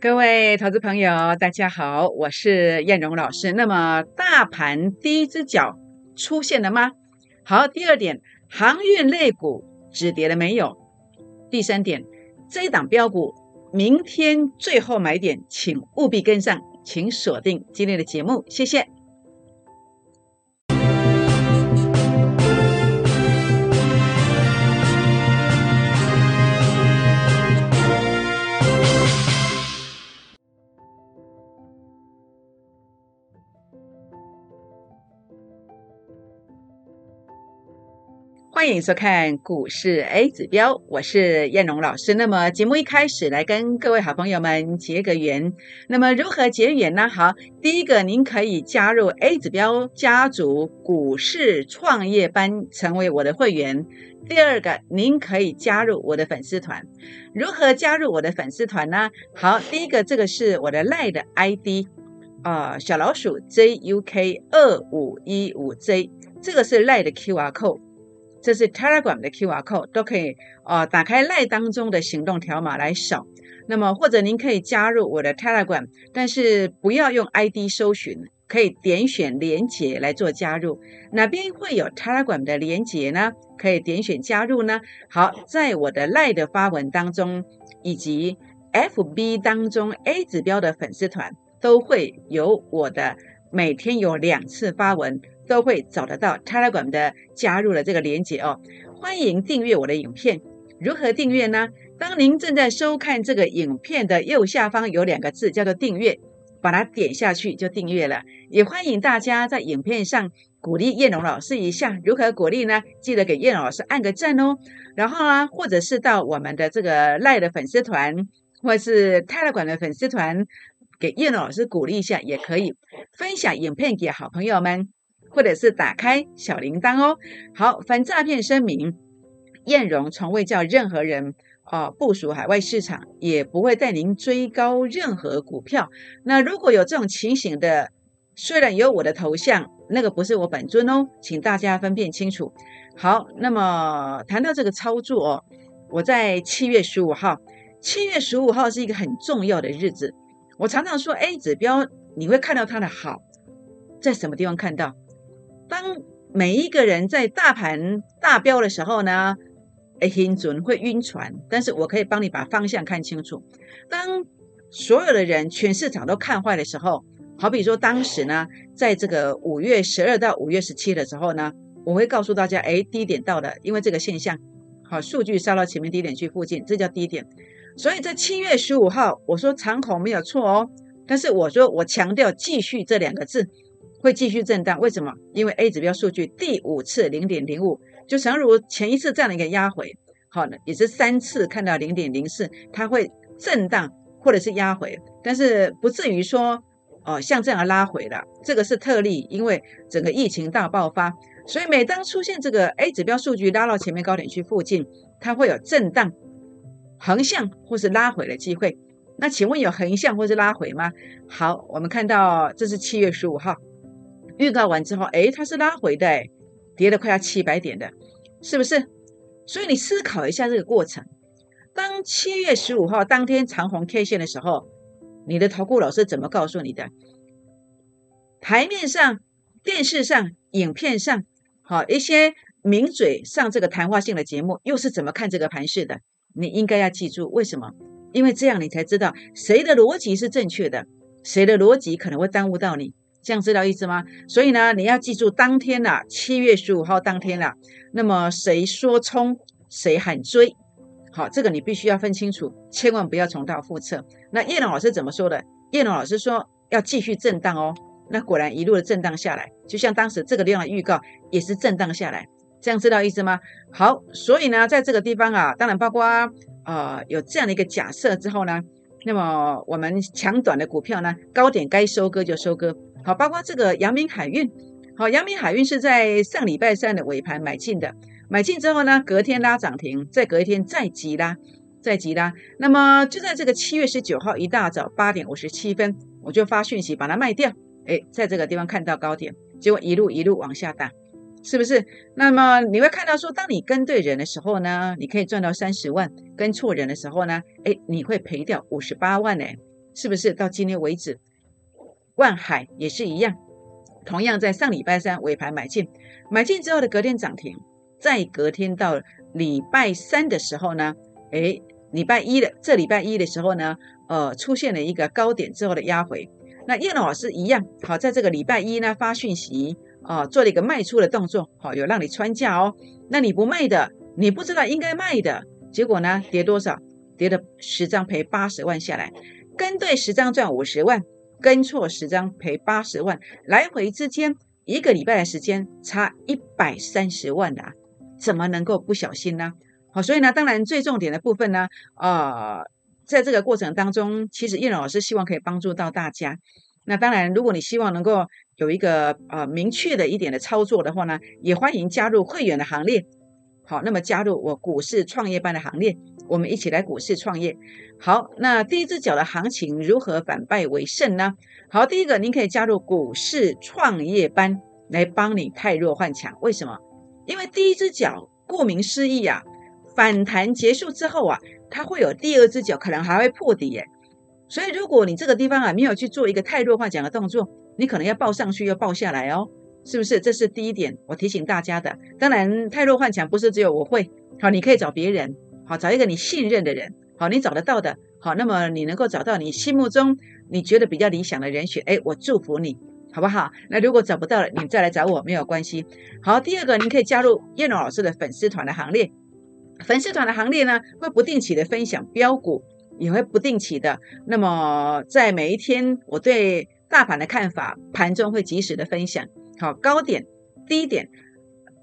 各位投资朋友，大家好，我是燕荣老师。那么，大盘第一只脚出现了吗？好，第二点，航运类股止跌了没有？第三点，这一档标股明天最后买点，请务必跟上，请锁定今天的节目，谢谢。欢迎收看股市 A 指标，我是燕荣老师。那么节目一开始来跟各位好朋友们结个缘。那么如何结缘呢？好，第一个您可以加入 A 指标家族股市创业班，成为我的会员。第二个，您可以加入我的粉丝团。如何加入我的粉丝团呢？好，第一个这个是我的赖的 ID 啊，小老鼠 JUK 二五一五 J，这个是赖的 QR code。这是 Telegram 的 QR code，都可以哦，打开赖当中的行动条码来扫。那么或者您可以加入我的 Telegram，但是不要用 ID 搜寻，可以点选连接来做加入。哪边会有 Telegram 的连接呢？可以点选加入呢？好，在我的赖的发文当中，以及 FB 当中 A 指标的粉丝团，都会有我的每天有两次发文。都会找得到 tele 會的加入了这个连接哦，欢迎订阅我的影片。如何订阅呢？当您正在收看这个影片的右下方有两个字叫做订阅，把它点下去就订阅了。也欢迎大家在影片上鼓励叶龙老师一下。如何鼓励呢？记得给叶龙老师按个赞哦。然后啊，或者是到我们的这个赖的粉丝团，或是 Telegram 的粉丝团，给叶龙老师鼓励一下也可以。分享影片给好朋友们。或者是打开小铃铛哦。好，反诈骗声明：燕荣从未叫任何人啊部署海外市场，也不会带您追高任何股票。那如果有这种情形的，虽然有我的头像，那个不是我本尊哦，请大家分辨清楚。好，那么谈到这个操作哦，我在七月十五号，七月十五号是一个很重要的日子。我常常说 A 指标，你会看到它的好，在什么地方看到？当每一个人在大盘大标的时候呢，哎，很准会晕船，但是我可以帮你把方向看清楚。当所有的人全市场都看坏的时候，好比说当时呢，在这个五月十二到五月十七的时候呢，我会告诉大家，哎，低点到了，因为这个现象，好，数据烧到前面低点区附近，这叫低点。所以在七月十五号，我说长口没有错哦，但是我说我强调继续这两个字。会继续震荡，为什么？因为 A 指标数据第五次零点零五，就诚如前一次这样的一个压回，好呢，也是三次看到零点零四，它会震荡或者是压回，但是不至于说哦像这样拉回的，这个是特例，因为整个疫情大爆发，所以每当出现这个 A 指标数据拉到前面高点区附近，它会有震荡、横向或是拉回的机会。那请问有横向或是拉回吗？好，我们看到这是七月十五号。预告完之后，哎，它是拉回的，哎，跌了快要七百点的，是不是？所以你思考一下这个过程。当七月十五号当天长红 K 线的时候，你的投顾老师怎么告诉你的？台面上、电视上、影片上，好一些名嘴上这个谈话性的节目，又是怎么看这个盘势的？你应该要记住，为什么？因为这样你才知道谁的逻辑是正确的，谁的逻辑可能会耽误到你。这样知道意思吗？所以呢，你要记住当天呐，七月十五号当天啦。那么谁说冲，谁喊追，好，这个你必须要分清楚，千万不要重蹈覆辙。那叶龙老师怎么说的？叶龙老师说要继续震荡哦。那果然一路的震荡下来，就像当时这个地方的预告也是震荡下来。这样知道意思吗？好，所以呢，在这个地方啊，当然包括啊有这样的一个假设之后呢，那么我们强短的股票呢，高点该收割就收割。好，包括这个阳明海运，好，阳明海运是在上礼拜三的尾盘买进的，买进之后呢，隔天拉涨停，再隔一天再急拉，再急拉。那么就在这个七月十九号一大早八点五十七分，我就发讯息把它卖掉。哎，在这个地方看到高点，结果一路一路往下打，是不是？那么你会看到说，当你跟对人的时候呢，你可以赚到三十万；跟错人的时候呢，哎，你会赔掉五十八万呢。是不是？到今天为止，万海也是一样，同样在上礼拜三尾盘买进，买进之后的隔天涨停，再隔天到礼拜三的时候呢，诶，礼拜一的这礼拜一的时候呢，呃，出现了一个高点之后的压回。那叶老师一样，好，在这个礼拜一呢发讯息啊，做了一个卖出的动作，好，有让你穿价哦。那你不卖的，你不知道应该卖的，结果呢，跌多少？跌了十张赔八十万下来，跟对十张赚五十万，跟错十张赔八十万，来回之间一个礼拜的时间差一百三十万啊，怎么能够不小心呢？好，所以呢，当然最重点的部分呢，啊。在这个过程当中，其实叶老师希望可以帮助到大家。那当然，如果你希望能够有一个呃明确的一点的操作的话呢，也欢迎加入会员的行列。好，那么加入我股市创业班的行列，我们一起来股市创业。好，那第一只脚的行情如何反败为胜呢？好，第一个您可以加入股市创业班来帮你太弱换强。为什么？因为第一只脚顾名思义啊，反弹结束之后啊。它会有第二只脚，可能还会破底耶。所以如果你这个地方啊没有去做一个太弱化讲的动作，你可能要抱上去又抱下来哦，是不是？这是第一点，我提醒大家的。当然，太弱换强不是只有我会，好，你可以找别人，好，找一个你信任的人，好，你找得到的，好，那么你能够找到你心目中你觉得比较理想的人选，哎，我祝福你，好不好？那如果找不到了，你再来找我没有关系。好，第二个，你可以加入燕龙老师的粉丝团的行列。粉丝团的行列呢，会不定期的分享标股，也会不定期的。那么在每一天，我对大盘的看法，盘中会及时的分享。好，高点、低点、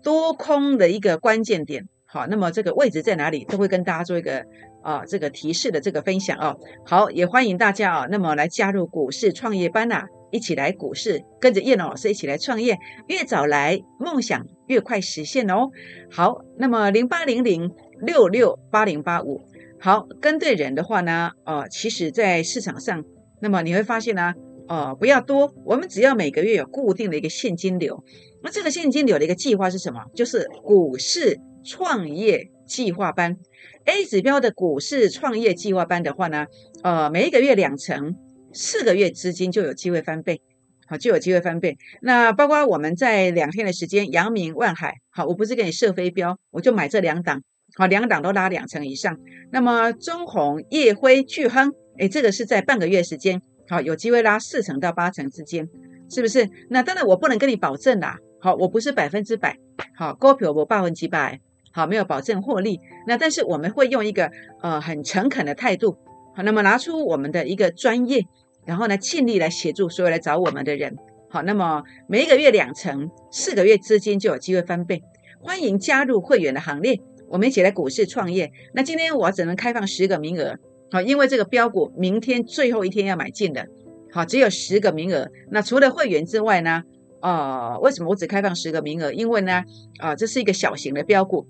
多空的一个关键点，好，那么这个位置在哪里，都会跟大家做一个啊这个提示的这个分享哦。好，也欢迎大家啊，那么来加入股市创业班呐，一起来股市，跟着叶老师一起来创业，越早来，梦想越快实现哦。好，那么零八零零。六六八零八五，好，跟对人的话呢，呃，其实，在市场上，那么你会发现呢，呃，不要多，我们只要每个月有固定的一个现金流，那这个现金流的一个计划是什么？就是股市创业计划班，A 指标的股市创业计划班的话呢，呃，每一个月两成，四个月资金就有机会翻倍，好，就有机会翻倍。那包括我们在两天的时间，阳明、万海，好，我不是给你设飞镖，我就买这两档。好，两档都拉两成以上。那么中红、夜辉、巨亨，哎，这个是在半个月时间，好，有机会拉四成到八成之间，是不是？那当然我不能跟你保证啦。好，我不是百分之百，好，股票我百分之百，好，没有保证获利。那但是我们会用一个呃很诚恳的态度，好，那么拿出我们的一个专业，然后呢尽力来协助所有来找我们的人。好，那么每一个月两成，四个月资金就有机会翻倍。欢迎加入会员的行列。我们一起来股市创业。那今天我只能开放十个名额，好，因为这个标股明天最后一天要买进的，好，只有十个名额。那除了会员之外呢？啊，为什么我只开放十个名额？因为呢，啊，这是一个小型的标股，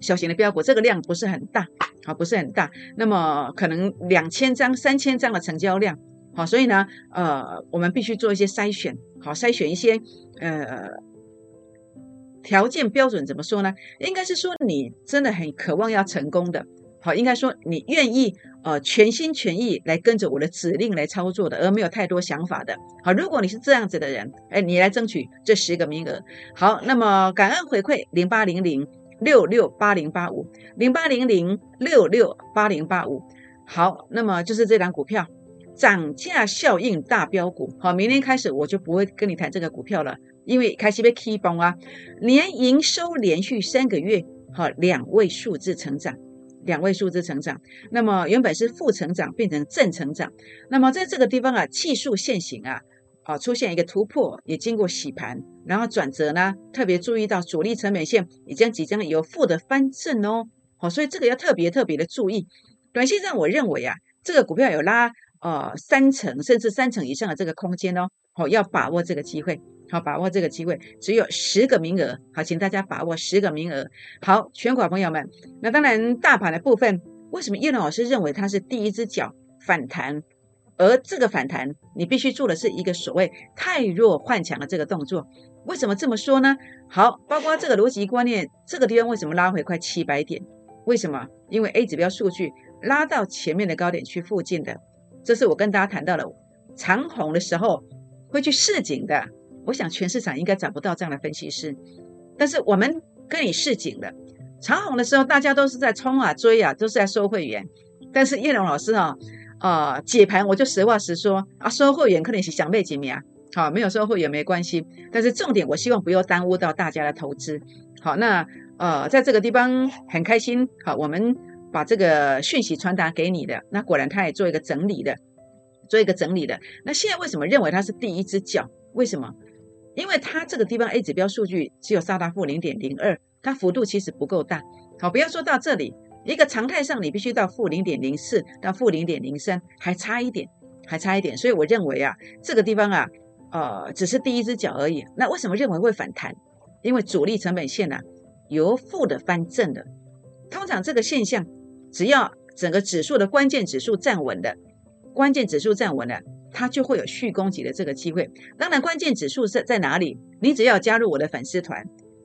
小型的标股，这个量不是很大，好，不是很大。那么可能两千张、三千张的成交量，好，所以呢，呃，我们必须做一些筛选，好，筛选一些，呃。条件标准怎么说呢？应该是说你真的很渴望要成功的，好，应该说你愿意呃全心全意来跟着我的指令来操作的，而没有太多想法的，好，如果你是这样子的人，哎，你来争取这十个名额，好，那么感恩回馈零八零零六六八零八五零八零零六六八零八五，好，那么就是这张股票涨价效应大标股，好，明天开始我就不会跟你谈这个股票了。因为开始被 key 崩啊，年营收连续三个月好两位数字成长，两位数字成长，那么原本是负成长变成正成长，那么在这个地方啊，技术线型啊，好出现一个突破，也经过洗盘，然后转折呢，特别注意到主力成本线已经即将有负的翻正哦，好，所以这个要特别特别的注意。短线上我认为啊，这个股票有拉呃三成甚至三成以上的这个空间哦，好要把握这个机会。好，把握这个机会，只有十个名额。好，请大家把握十个名额。好，全国朋友们，那当然大盘的部分，为什么叶龙老师认为它是第一只脚反弹？而这个反弹，你必须做的是一个所谓太弱换强的这个动作。为什么这么说呢？好，包括这个逻辑观念，这个地方为什么拉回快七百点？为什么？因为 A 指标数据拉到前面的高点区附近的。这是我跟大家谈到了长红的时候会去示警的。我想全市场应该找不到这样的分析师，但是我们跟你示警了。长红的时候，大家都是在冲啊追啊，都是在收会员。但是叶龙老师啊，啊解盘我就实话实说啊，收会员可能是想被几名啊，好没有收会员没关系。但是重点，我希望不要耽误到大家的投资。好，那呃在这个地方很开心，好我们。把这个讯息传达给你的，那果然他也做一个整理的，做一个整理的。那现在为什么认为他是第一只脚？为什么？因为它这个地方 A 指标数据只有杀达负零点零二，它幅度其实不够大。好，不要说到这里，一个常态上你必须到负零点零四到负零点零三，还差一点，还差一点。所以我认为啊，这个地方啊，呃，只是第一只脚而已。那为什么认为会反弹？因为主力成本线呢由负的翻正的，通常这个现象。只要整个指数的关键指数站稳的，关键指数站稳了，它就会有续攻击的这个机会。当然，关键指数是在哪里？你只要加入我的粉丝团，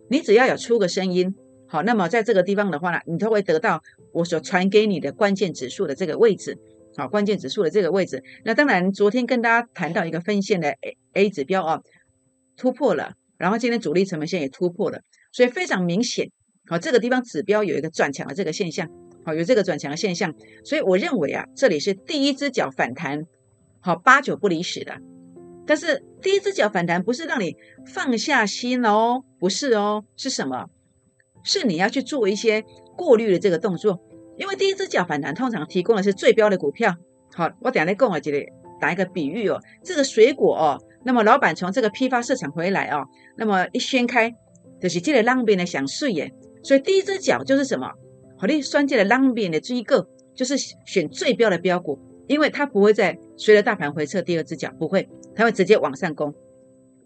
你只要有出个声音，好，那么在这个地方的话呢，你都会得到我所传给你的关键指数的这个位置，好，关键指数的这个位置。那当然，昨天跟大家谈到一个分线的 A A 指标啊，突破了，然后今天主力成本线也突破了，所以非常明显，好，这个地方指标有一个转强的这个现象。好，有这个转强的现象，所以我认为啊，这里是第一只脚反弹，好，八九不离十的。但是第一只脚反弹不是让你放下心哦，不是哦，是什么？是你要去做一些过滤的这个动作，因为第一只脚反弹通常提供的是最标的股票。好，我等下来跟我这里打一个比喻哦，这个水果哦，那么老板从这个批发市场回来哦，那么一掀开就是这个浪边的想睡耶，所以第一只脚就是什么？好利双界的浪边的追个，就是选最标的标股，因为它不会在随着大盘回撤第二只脚，不会，它会直接往上攻。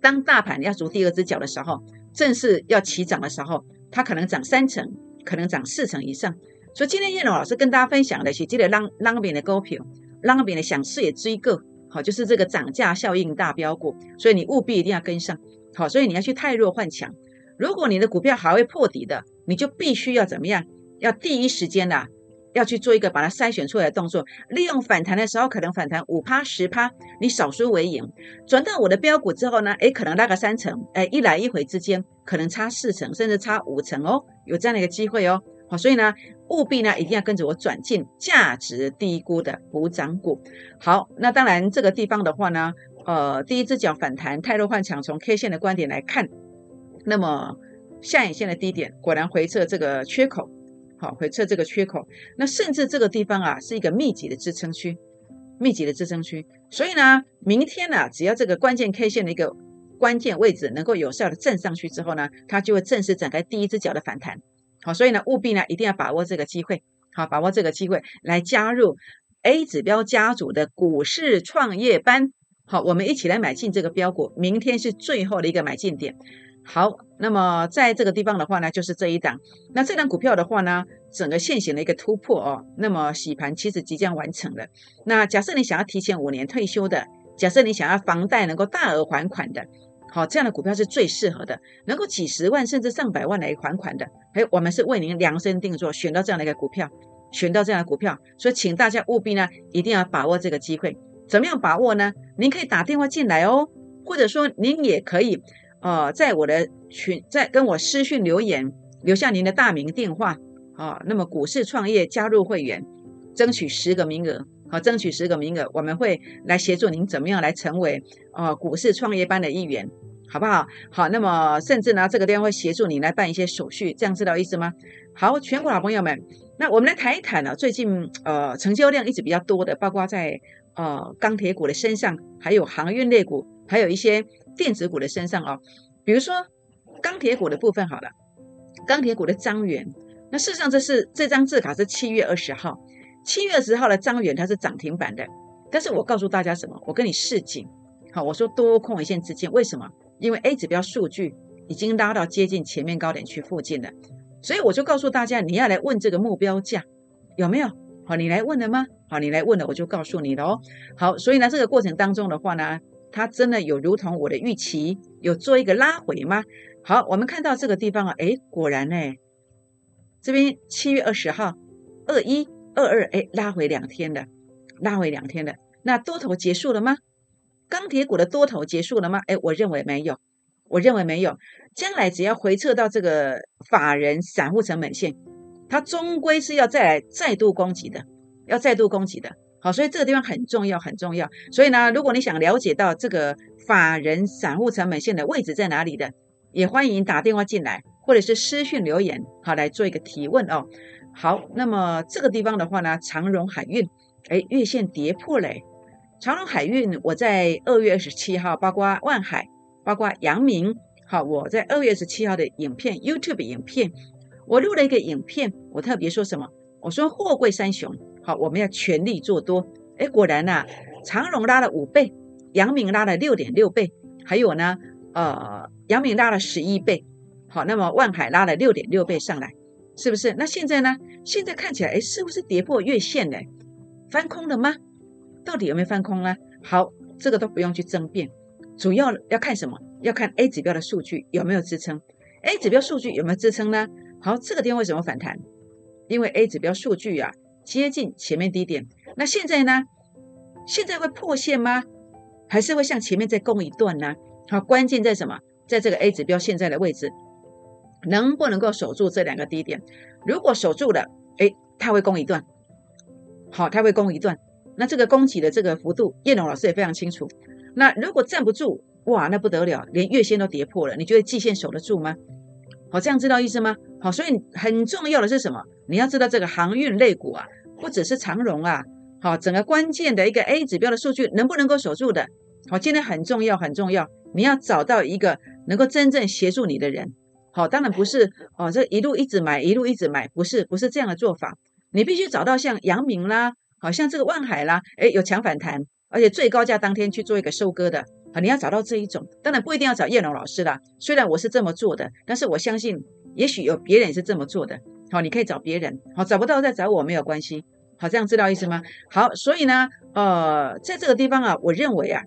当大盘要逐第二只脚的时候，正式要起涨的时候，它可能涨三成，可能涨四成以上。所以今天叶龙老师跟大家分享的是这个浪浪边的股票，浪边的想视野追个，好，就是这个涨价效应大标股，所以你务必一定要跟上。好，所以你要去太弱换强。如果你的股票还会破底的，你就必须要怎么样？要第一时间的要去做一个把它筛选出来的动作，利用反弹的时候可能反弹五趴十趴，你少输为赢。转到我的标股之后呢，诶，可能拉个三成，诶，一来一回之间可能差四成，甚至差五成哦，有这样的一个机会哦。好，所以呢，务必呢一定要跟着我转进价值低估的补涨股。好，那当然这个地方的话呢，呃，第一只脚反弹，泰弱换强，从 K 线的观点来看，那么下影线的低点果然回撤这个缺口。好，回撤这个缺口，那甚至这个地方啊是一个密集的支撑区，密集的支撑区。所以呢，明天呢，只要这个关键 K 线的一个关键位置能够有效的震上去之后呢，它就会正式展开第一只脚的反弹。好，所以呢，务必呢一定要把握这个机会，好，把握这个机会来加入 A 指标家族的股市创业班。好，我们一起来买进这个标股，明天是最后的一个买进点。好，那么在这个地方的话呢，就是这一档。那这档股票的话呢，整个现行的一个突破哦，那么洗盘其实即将完成了。那假设你想要提前五年退休的，假设你想要房贷能够大额还款的，好，这样的股票是最适合的，能够几十万甚至上百万来还款的。哎，我们是为您量身定做，选到这样的一个股票，选到这样的股票，所以请大家务必呢，一定要把握这个机会。怎么样把握呢？您可以打电话进来哦，或者说您也可以。呃，在我的群，在跟我私讯留言，留下您的大名电话啊。那么股市创业加入会员，争取十个名额，好，争取十个名额，我们会来协助您怎么样来成为呃股市创业班的一员，好不好？好，那么甚至呢，这个地方会协助你来办一些手续，这样知道意思吗？好，全国老朋友们，那我们来谈一谈呢，最近呃成交量一直比较多的，包括在呃钢铁股的身上，还有航运类股，还有一些。电子股的身上哦，比如说钢铁股的部分好了，钢铁股的张元，那事实上这是这张字卡是七月二十号，七月二十号的张元它是涨停板的，但是我告诉大家什么？我跟你示警，好，我说多空一线之间，为什么？因为 A 指标数据已经拉到接近前面高点区附近了，所以我就告诉大家，你要来问这个目标价有没有？好，你来问了吗？好，你来问了，我就告诉你了哦。好，所以呢，这个过程当中的话呢。它真的有如同我的预期，有做一个拉回吗？好，我们看到这个地方啊，哎，果然呢，这边七月二十号二一二二，哎，拉回两天的，拉回两天的。那多头结束了吗？钢铁股的多头结束了吗？哎，我认为没有，我认为没有。将来只要回撤到这个法人散户成本线，它终归是要再来再度攻击的，要再度攻击的。好，所以这个地方很重要，很重要。所以呢，如果你想了解到这个法人散户成本线的位置在哪里的，也欢迎打电话进来，或者是私讯留言，好来做一个提问哦。好，那么这个地方的话呢，长荣海运，哎，月线跌破嘞。长荣海运，我在二月二十七号，包括万海，包括阳明，好，我在二月二十七号的影片，YouTube 影片，我录了一个影片，我特别说什么？我说货柜三雄。好，我们要全力做多。哎，果然呐，长荣拉了五倍，阳明拉了六点六倍，还有呢，呃，阳明拉了十一倍。好，那么万海拉了六点六倍上来，是不是？那现在呢？现在看起来，哎，是不是跌破月线呢？翻空了吗？到底有没有翻空呢？好，这个都不用去争辩，主要要看什么？要看 A 指标的数据有没有支撑。A 指标数据有没有支撑呢？好，这个地方为什么反弹？因为 A 指标数据啊。接近前面低点，那现在呢？现在会破线吗？还是会向前面再攻一段呢？好，关键在什么？在这个 A 指标现在的位置，能不能够守住这两个低点？如果守住了，哎，它会攻一段。好，它会攻一段。那这个攻击的这个幅度，叶龙老师也非常清楚。那如果站不住，哇，那不得了，连月线都跌破了。你觉得季线守得住吗？好，这样知道意思吗？好，所以很重要的是什么？你要知道这个航运类股啊，不只是长荣啊，好，整个关键的一个 A 指标的数据能不能够守住的？好，今天很重要，很重要，你要找到一个能够真正协助你的人。好，当然不是哦，这一路一直买，一路一直买，不是，不是这样的做法。你必须找到像阳明啦，好像这个万海啦，哎，有强反弹，而且最高价当天去做一个收割的，啊，你要找到这一种。当然不一定要找叶龙老师啦，虽然我是这么做的，但是我相信。也许有别人也是这么做的，好，你可以找别人，好，找不到再找我没有关系，好，这样知道意思吗？好，所以呢，呃，在这个地方啊，我认为啊，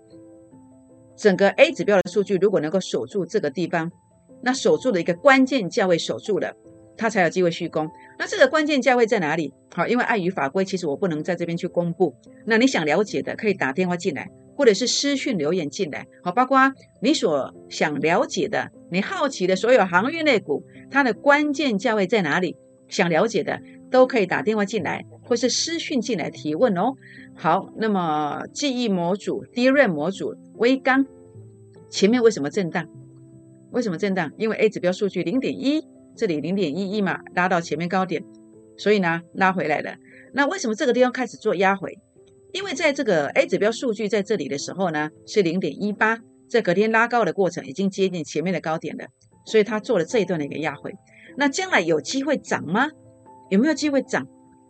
整个 A 指标的数据如果能够守住这个地方，那守住的一个关键价位守住了，它才有机会续攻。那这个关键价位在哪里？好，因为碍于法规，其实我不能在这边去公布。那你想了解的，可以打电话进来。或者是私讯留言进来，好，包括你所想了解的、你好奇的所有航运类股，它的关键价位在哪里？想了解的都可以打电话进来，或是私讯进来提问哦。好，那么记忆模组、跌润模组、微钢前面为什么震荡？为什么震荡？因为 A 指标数据零点一，这里零点一一嘛，拉到前面高点，所以呢拉回来了。那为什么这个地方开始做压回？因为在这个 A 指标数据在这里的时候呢，是零点一八，在隔天拉高的过程已经接近前面的高点了，所以它做了这一段的一个压回。那将来有机会涨吗？有没有机会涨？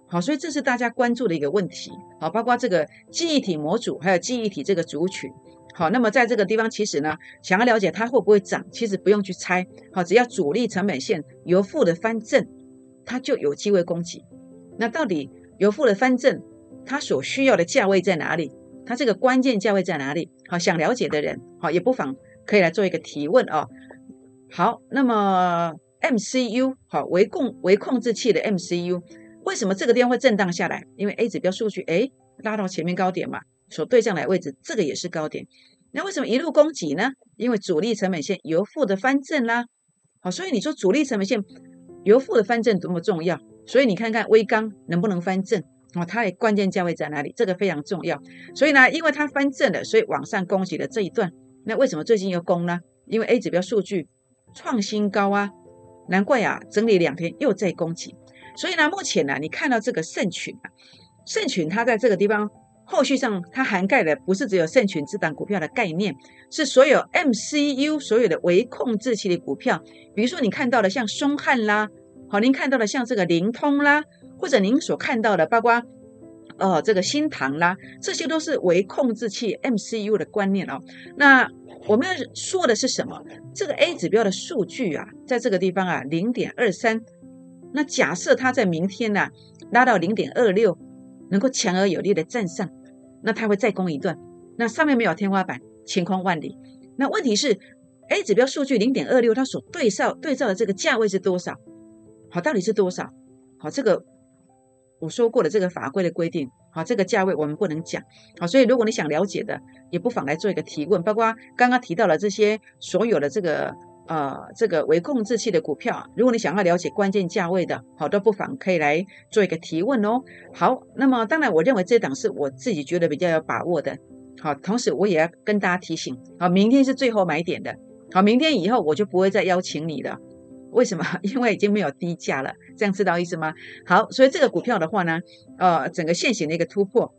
好，所以这是大家关注的一个问题。好，包括这个记忆体模组，还有记忆体这个族群。好，那么在这个地方，其实呢，想要了解它会不会涨，其实不用去猜。好，只要主力成本线由负的翻正，它就有机会攻击。那到底由负的翻正？它所需要的价位在哪里？它这个关键价位在哪里？好，想了解的人，好也不妨可以来做一个提问哦。好，那么 MCU 好，微控微控制器的 MCU，为什么这个地方会震荡下来？因为 A 指标数据哎拉到前面高点嘛，所对上来位置这个也是高点。那为什么一路攻击呢？因为主力成本线由负的翻正啦。好，所以你说主力成本线由负的翻正多么重要？所以你看看微钢能不能翻正？哦，它的关键价位在哪里？这个非常重要。所以呢，因为它翻正了，所以往上攻击的这一段，那为什么最近又攻呢？因为 A 指标数据创新高啊，难怪啊，整理两天又在攻击。所以呢，目前呢，你看到这个圣群啊，圣群它在这个地方后续上，它涵盖的不是只有圣群这档股票的概念，是所有 MCU 所有的微控制器的股票。比如说你看到的像松汉啦，好，您看到的像这个灵通啦。或者您所看到的，包括呃这个新唐啦，这些都是微控制器 MCU 的观念哦。那我们要说的是什么？这个 A 指标的数据啊，在这个地方啊，零点二三。那假设它在明天呢拉到零点二六，能够强而有力的站上，那它会再攻一段。那上面没有天花板，晴空万里。那问题是 A 指标数据零点二六，它所对照对照的这个价位是多少？好，到底是多少？好，这个。我说过的这个法规的规定，好，这个价位我们不能讲。好，所以如果你想了解的，也不妨来做一个提问。包括刚刚提到了这些所有的这个呃这个微控制器的股票，如果你想要了解关键价位的，好，都不妨可以来做一个提问哦。好，那么当然，我认为这档是我自己觉得比较有把握的。好，同时我也要跟大家提醒，好，明天是最后买点的。好，明天以后我就不会再邀请你了。为什么？因为已经没有低价了，这样知道意思吗？好，所以这个股票的话呢，呃，整个现行的一个突破，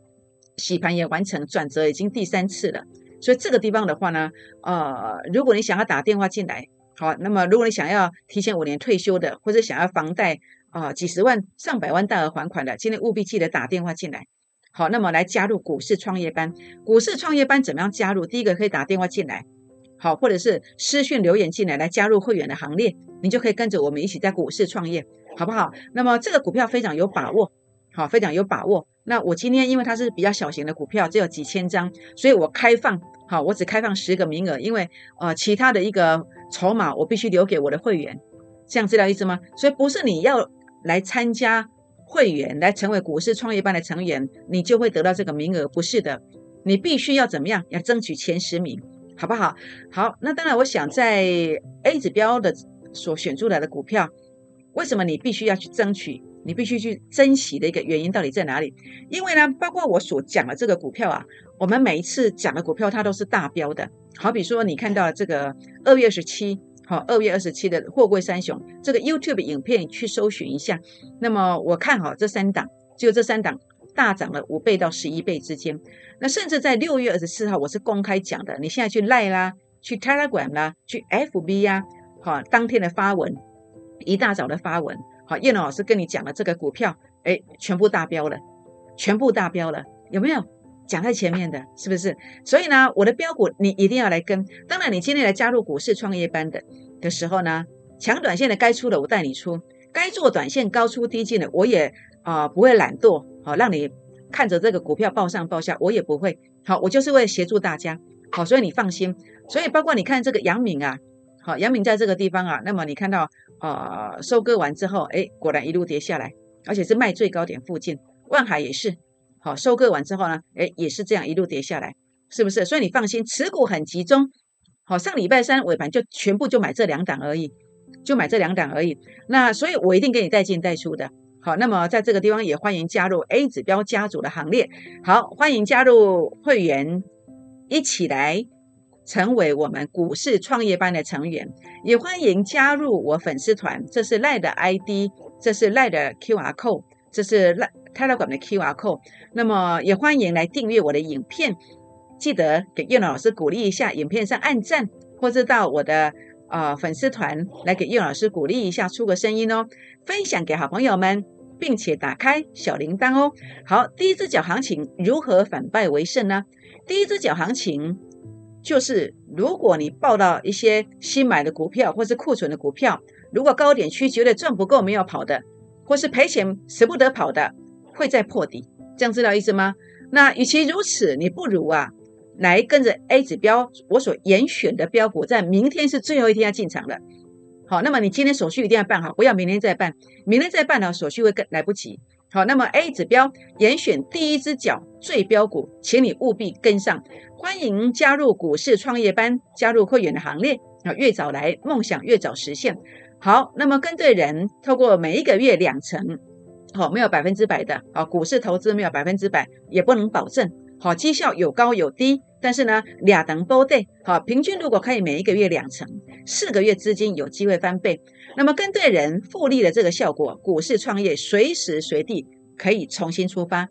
洗盘也完成，转折已经第三次了。所以这个地方的话呢，呃，如果你想要打电话进来，好，那么如果你想要提前五年退休的，或者想要房贷啊几十万、上百万大额还款的，今天务必记得打电话进来。好，那么来加入股市创业班。股市创业班怎么样加入？第一个可以打电话进来。好，或者是私讯留言进来，来加入会员的行列，你就可以跟着我们一起在股市创业，好不好？那么这个股票非常有把握，好，非常有把握。那我今天因为它是比较小型的股票，只有几千张，所以我开放，好，我只开放十个名额，因为呃，其他的一个筹码我必须留给我的会员，这样知道意思吗？所以不是你要来参加会员，来成为股市创业班的成员，你就会得到这个名额，不是的，你必须要怎么样？要争取前十名。好不好？好，那当然，我想在 A 指标的所选出来的股票，为什么你必须要去争取？你必须去珍惜的一个原因到底在哪里？因为呢，包括我所讲的这个股票啊，我们每一次讲的股票它都是大标的。好比说，你看到这个二月二十七，好，二月二十七的货柜三雄，这个 YouTube 影片去搜寻一下。那么我看好这三档，就这三档。大涨了五倍到十一倍之间，那甚至在六月二十四号，我是公开讲的。你现在去赖啦，去 Telegram 啦，去 FB 呀，好，当天的发文，一大早的发文，好，叶龙老师跟你讲了这个股票，哎，全部大标了，全部大标了，有没有讲在前面的？是不是？所以呢，我的标股你一定要来跟。当然，你今天来加入股市创业班的的时候呢，抢短线的该出的我带你出，该做短线高出低进的我也啊不会懒惰。好，让你看着这个股票报上报下，我也不会。好，我就是为了协助大家。好，所以你放心。所以包括你看这个杨敏啊，好，杨敏在这个地方啊，那么你看到呃收割完之后，哎，果然一路跌下来，而且是卖最高点附近。万海也是，好，收割完之后呢，哎，也是这样一路跌下来，是不是？所以你放心，持股很集中。好，上礼拜三尾盘就全部就买这两档而已，就买这两档而已。那所以我一定给你带进带出的。好，那么在这个地方也欢迎加入 A 指标家族的行列。好，欢迎加入会员，一起来成为我们股市创业班的成员。也欢迎加入我粉丝团，这是赖的 ID，这是赖的 QR code，这是赖 Telegram 的 QR code。那么也欢迎来订阅我的影片，记得给叶老师鼓励一下，影片上按赞，或者到我的。啊，粉丝团来给叶老师鼓励一下，出个声音哦，分享给好朋友们，并且打开小铃铛哦。好，第一只脚行情如何反败为胜呢？第一只脚行情就是如果你报到一些新买的股票或是库存的股票，如果高点区觉得赚不够没有跑的，或是赔钱舍不得跑的，会再破底，这样知道意思吗？那与其如此，你不如啊。来跟着 A 指标，我所严选的标股，在明天是最后一天要进场了。好，那么你今天手续一定要办好，不要明天再办，明天再办呢，手续会更来不及。好，那么 A 指标严选第一只脚最标股，请你务必跟上。欢迎加入股市创业班，加入会员的行列啊，越早来，梦想越早实现。好，那么跟对人，透过每一个月两成，好，没有百分之百的，好，股市投资没有百分之百，也不能保证。好，绩效有高有低。但是呢，俩等波对，好，平均如果可以每一个月两成，四个月资金有机会翻倍。那么跟对人复利的这个效果，股市创业随时随地可以重新出发。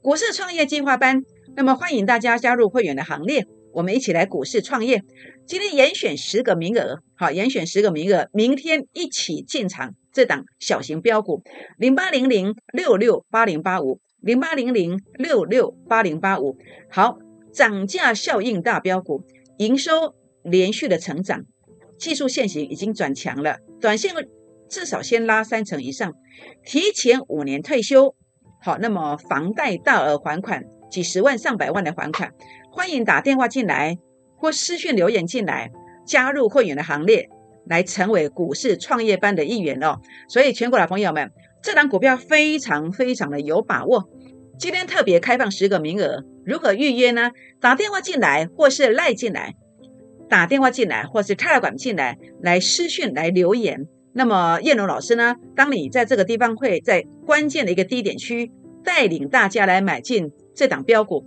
股市创业计划班，那么欢迎大家加入会员的行列，我们一起来股市创业。今天严选十个名额，好，严选十个名额，明天一起进场这档小型标股零八零零六六八零八五零八零零六六八零八五，好。涨价效应大标股，营收连续的成长，技术线型已经转强了，短线至少先拉三成以上，提前五年退休，好，那么房贷大额还款，几十万上百万的还款，欢迎打电话进来或私讯留言进来，加入会员的行列，来成为股市创业班的一员哦。所以全国的朋友们，这档股票非常非常的有把握。今天特别开放十个名额，如何预约呢？打电话进来或是赖进来，打电话进来或是泰来馆进来，来私讯来留言。那么叶龙老师呢？当你在这个地方会在关键的一个低点区带领大家来买进这档标股，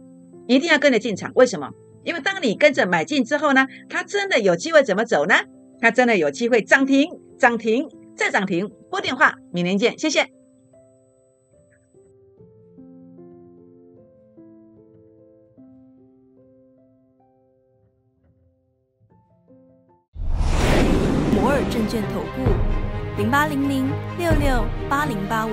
一定要跟着进场。为什么？因为当你跟着买进之后呢，它真的有机会怎么走呢？它真的有机会涨停、涨停再涨停。拨电话，明年见，谢谢。摩尔证券投顾零八零零六六八零八五。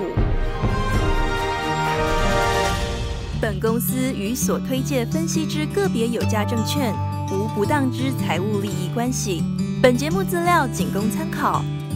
本公司与所推介分析之个别有价证券无不当之财务利益关系。本节目资料仅供参考，